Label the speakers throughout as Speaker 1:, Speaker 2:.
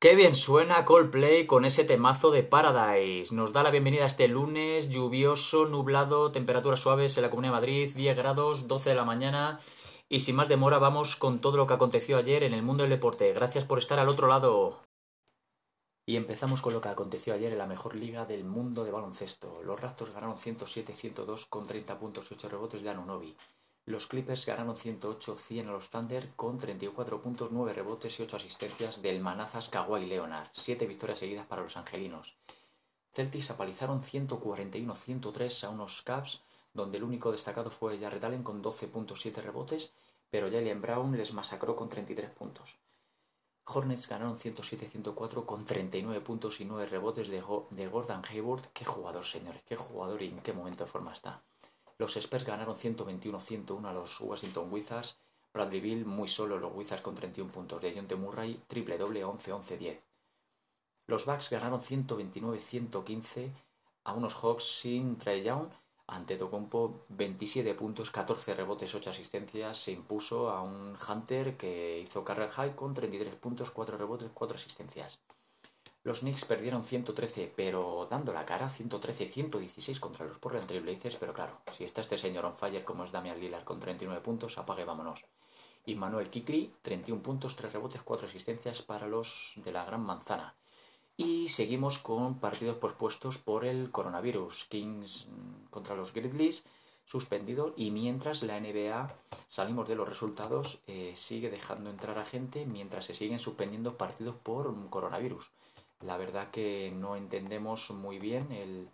Speaker 1: Qué bien suena Coldplay con ese temazo de Paradise. Nos da la bienvenida este lunes lluvioso, nublado, temperaturas suaves en la Comunidad de Madrid, 10 grados, 12 de la mañana. Y sin más demora vamos con todo lo que aconteció ayer en el mundo del deporte. Gracias por estar al otro lado. Y empezamos con lo que aconteció ayer en la mejor liga del mundo de baloncesto. Los Raptors ganaron 107-102 con 30 puntos y 8 rebotes de Anunobi. Los Clippers ganaron 108-100 a los Thunder con 34 puntos, 9 rebotes y 8 asistencias del manazas Kawhi Leonard. 7 victorias seguidas para los angelinos. Celtics apalizaron 141-103 a unos Cavs, donde el único destacado fue Jarrett Allen con 12.7 rebotes, pero Jalen Brown les masacró con 33 puntos. Hornets ganaron 107-104 con 39 puntos y 9 rebotes de, de Gordon Hayward. Qué jugador, señores, qué jugador y en qué momento de forma está. Los Spurs ganaron 121-101 a los Washington Wizards. Bradley Bill muy solo los Wizards con 31 puntos. De Jonte Murray triple doble 11-11-10. Los Bucks ganaron 129-115 a unos Hawks sin Trey Young. Ante Tocompo 27 puntos, 14 rebotes, 8 asistencias. Se impuso a un Hunter que hizo carrera high con 33 puntos, 4 rebotes, 4 asistencias. Los Knicks perdieron 113, pero dando la cara, 113-116 contra los Portland Trailblazers, pero claro, si está este señor on fire como es Damian Lillard con 39 puntos, apague vámonos. Y Manuel Kikli, 31 puntos, 3 rebotes, 4 asistencias para los de la Gran Manzana. Y seguimos con partidos pospuestos por el coronavirus. Kings contra los Grizzlies, suspendido. Y mientras la NBA, salimos de los resultados, eh, sigue dejando entrar a gente mientras se siguen suspendiendo partidos por coronavirus la verdad que no entendemos muy bien el,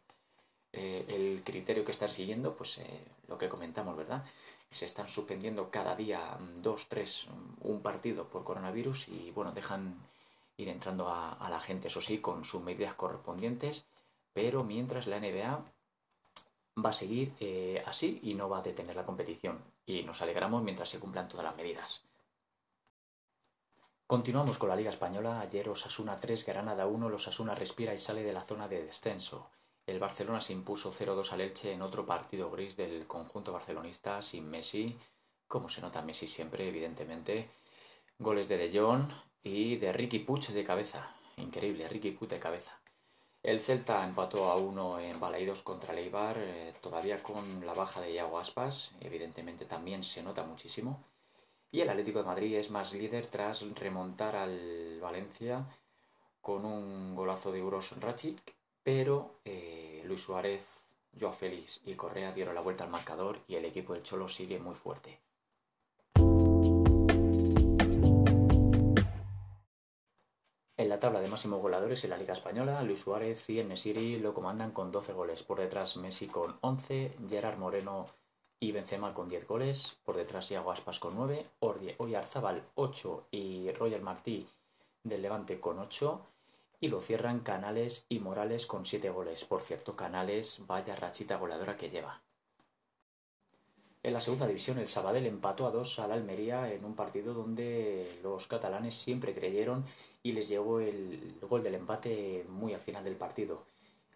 Speaker 1: eh, el criterio que están siguiendo, pues eh, lo que comentamos, ¿verdad? Se están suspendiendo cada día mm, dos, tres, mm, un partido por coronavirus y bueno, dejan ir entrando a, la gente, eso sí, con sus medidas correspondientes, pero mientras la NBA va a seguir eh, así y no va a detener la competición. Y nos alegramos mientras se cumplan todas las medidas. Continuamos con la Liga Española. Ayer Osasuna 3, Granada 1. Los Osasuna respira y sale de la zona de descenso. El Barcelona se impuso 0-2 al Elche en otro partido gris del conjunto barcelonista sin Messi. Como se nota Messi siempre, evidentemente. Goles de De Jong y de Ricky Puig de cabeza. Increíble, Ricky Puig de cabeza. El Celta empató a 1 en Balaidos contra Leibar, eh, todavía con la baja de Iago Aspas. Evidentemente también se nota muchísimo. Y el Atlético de Madrid es más líder tras remontar al Valencia con un golazo de Uros Rachic, pero eh, Luis Suárez, Joao Félix y Correa dieron la vuelta al marcador y el equipo del Cholo sigue muy fuerte. En la tabla de máximos goleadores en la Liga Española, Luis Suárez y Nesiri lo comandan con 12 goles. Por detrás Messi con 11, Gerard Moreno y Benzema con 10 goles, por detrás Iago Aspas con 9, Oyarzabal 8 y Roger Martí del Levante con 8 y lo cierran Canales y Morales con 7 goles. Por cierto, Canales vaya rachita goleadora que lleva. En la segunda división, el Sabadell empató a 2 al Almería en un partido donde los catalanes siempre creyeron y les llegó el gol del empate muy al final del partido.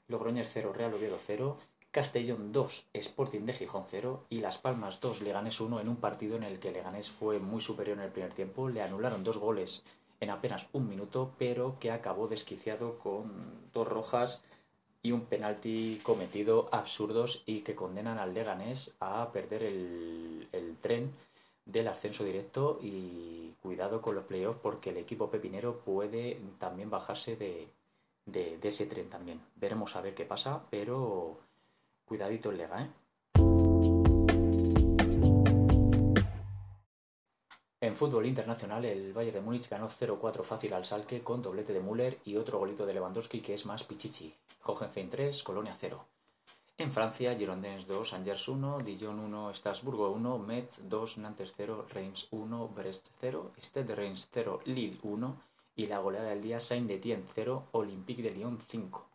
Speaker 1: Logroñez 0, Real Oviedo 0 Castellón 2, Sporting de Gijón 0 y Las Palmas 2, Leganés 1 en un partido en el que Leganés fue muy superior en el primer tiempo. Le anularon dos goles en apenas un minuto, pero que acabó desquiciado con dos rojas y un penalti cometido absurdos y que condenan al Leganés a perder el, tren del ascenso directo y cuidado con los playoffs porque el equipo pepinero puede también bajarse de, de ese tren también. Veremos a ver qué pasa, pero Cuidadito el Lega, ¿eh? En fútbol internacional, el Bayern de Múnich ganó 0-4 fácil al Salke con doblete de Müller y otro golito de Lewandowski que es más pichichi. Hohenheim 3, Colonia 0. En Francia, Girondins 2, Angers 1, Dijon 1, Strasburgo 1, Metz 2, Nantes 0, Reims 1, Brest 0, Stade Reims 0, Lille 1 y la goleada del día Saint-Étienne 0, Olympique de Lyon 5.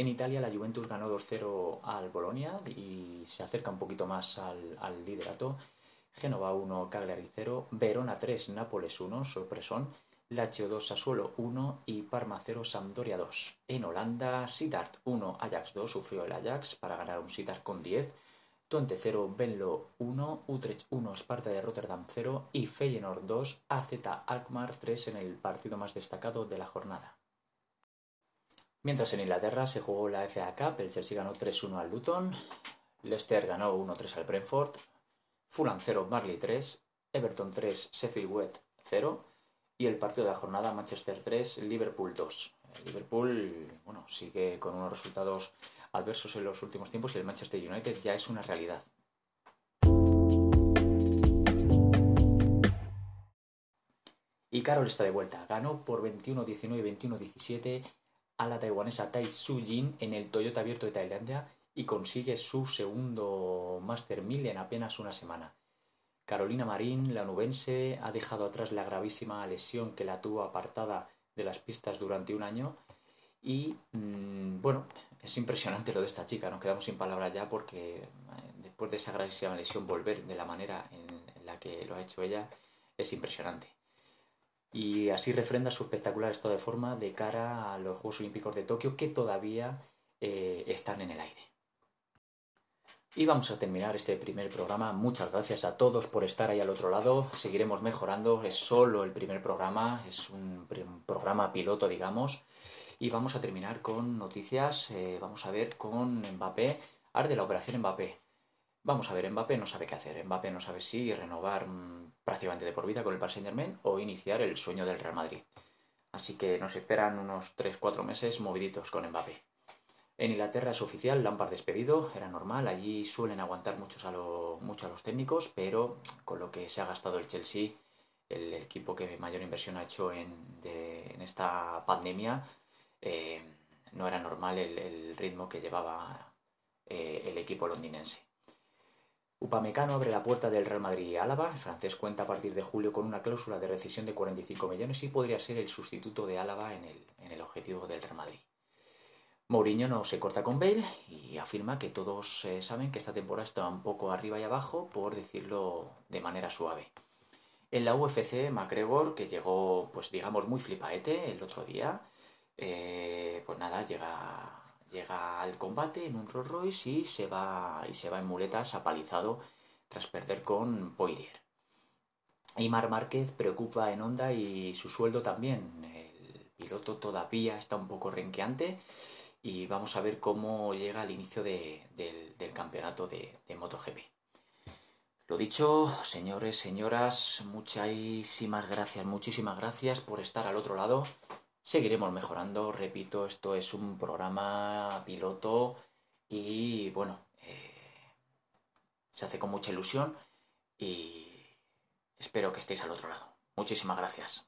Speaker 1: En Italia la Juventus ganó 2-0 al Bolonia y se acerca un poquito más al, liderato. Genova 1, Cagliari 0, Verona 3, Nápoles 1, sorpresón. Lazio 2, Sassuolo 1 y Parma 0, Sampdoria 2. En Holanda, Sittard 1, Ajax 2, sufrió el Ajax para ganar un Sittard con 10. Twente 0, Benlo 1, Utrecht 1, Sparta de Rotterdam 0 y Feyenoord 2, AZ Alkmaar 3 en el partido más destacado de la jornada. Mientras en Inglaterra se jugó la FA Cup, el Chelsea ganó 3-1 al Luton, Leicester ganó 1-3 al Brentford, Fulham 0, Marley 3, Everton 3, Sheffield Wet 0 y el partido de la jornada Manchester 3, Liverpool 2. Liverpool, bueno, sigue con unos resultados adversos en los últimos tiempos y el Manchester United ya es una realidad. Y Carol está de vuelta. Ganó por 21-19 y 21-17 a la taiwanesa Tai Su Jin en el Toyota Abierto de Tailandia y consigue su segundo Master 1000 en apenas una semana. Carolina Marín, la nubense, ha dejado atrás la gravísima lesión que la tuvo apartada de las pistas durante un año y mm, bueno, es impresionante lo de esta chica, nos quedamos sin palabras ya porque eh, después de esa gravísima lesión volver de la manera en, la que lo ha hecho ella es impresionante. Y así refrenda su espectacular estado de forma de cara a los Juegos Olímpicos de Tokio que todavía eh, están en el aire. Y vamos a terminar este primer programa. Muchas gracias a todos por estar ahí al otro lado. Seguiremos mejorando. Es solo el primer programa, es un, programa piloto, digamos. Y vamos a terminar con noticias. Eh, vamos a ver con Mbappé. Arde la operación Mbappé. Vamos a ver, Mbappé no sabe qué hacer. Mbappé no sabe si renovar mm, prácticamente de por vida con el Paris Saint Germain o iniciar el sueño del Real Madrid. Así que nos esperan unos 3-4 meses moviditos con Mbappé. En Inglaterra es oficial, Lampard despedido, era normal, allí suelen aguantar muchos a mucho a los técnicos, pero con lo que se ha gastado el Chelsea, el, equipo que mayor inversión ha hecho en, esta pandemia, eh, no era normal el, ritmo que llevaba eh, el equipo londinense. Upamecano abre la puerta del Real Madrid y Álava. El francés cuenta a partir de julio con una cláusula de rescisión de 45 millones y podría ser el sustituto de Álava en el, en el objetivo del Real Madrid. Mourinho no se corta con Bale y afirma que todos eh, saben que esta temporada está un poco arriba y abajo, por decirlo de manera suave. En la UFC, McGregor, que llegó, pues digamos, muy flipaete el otro día, eh, pues nada, llega, llega al combate en un Rolls Royce y se va, y se va en muletas apalizado tras perder con Poirier. Y Mar Márquez preocupa en Honda y su sueldo también. El piloto todavía está un poco renqueante y vamos a ver cómo llega el inicio del, campeonato de, de, MotoGP. Lo dicho, señores, señoras, muchísimas gracias, muchísimas gracias por estar al otro lado. Seguiremos mejorando, repito, esto es un programa piloto y bueno, eh, se hace con mucha ilusión y espero que estéis al otro lado. Muchísimas gracias.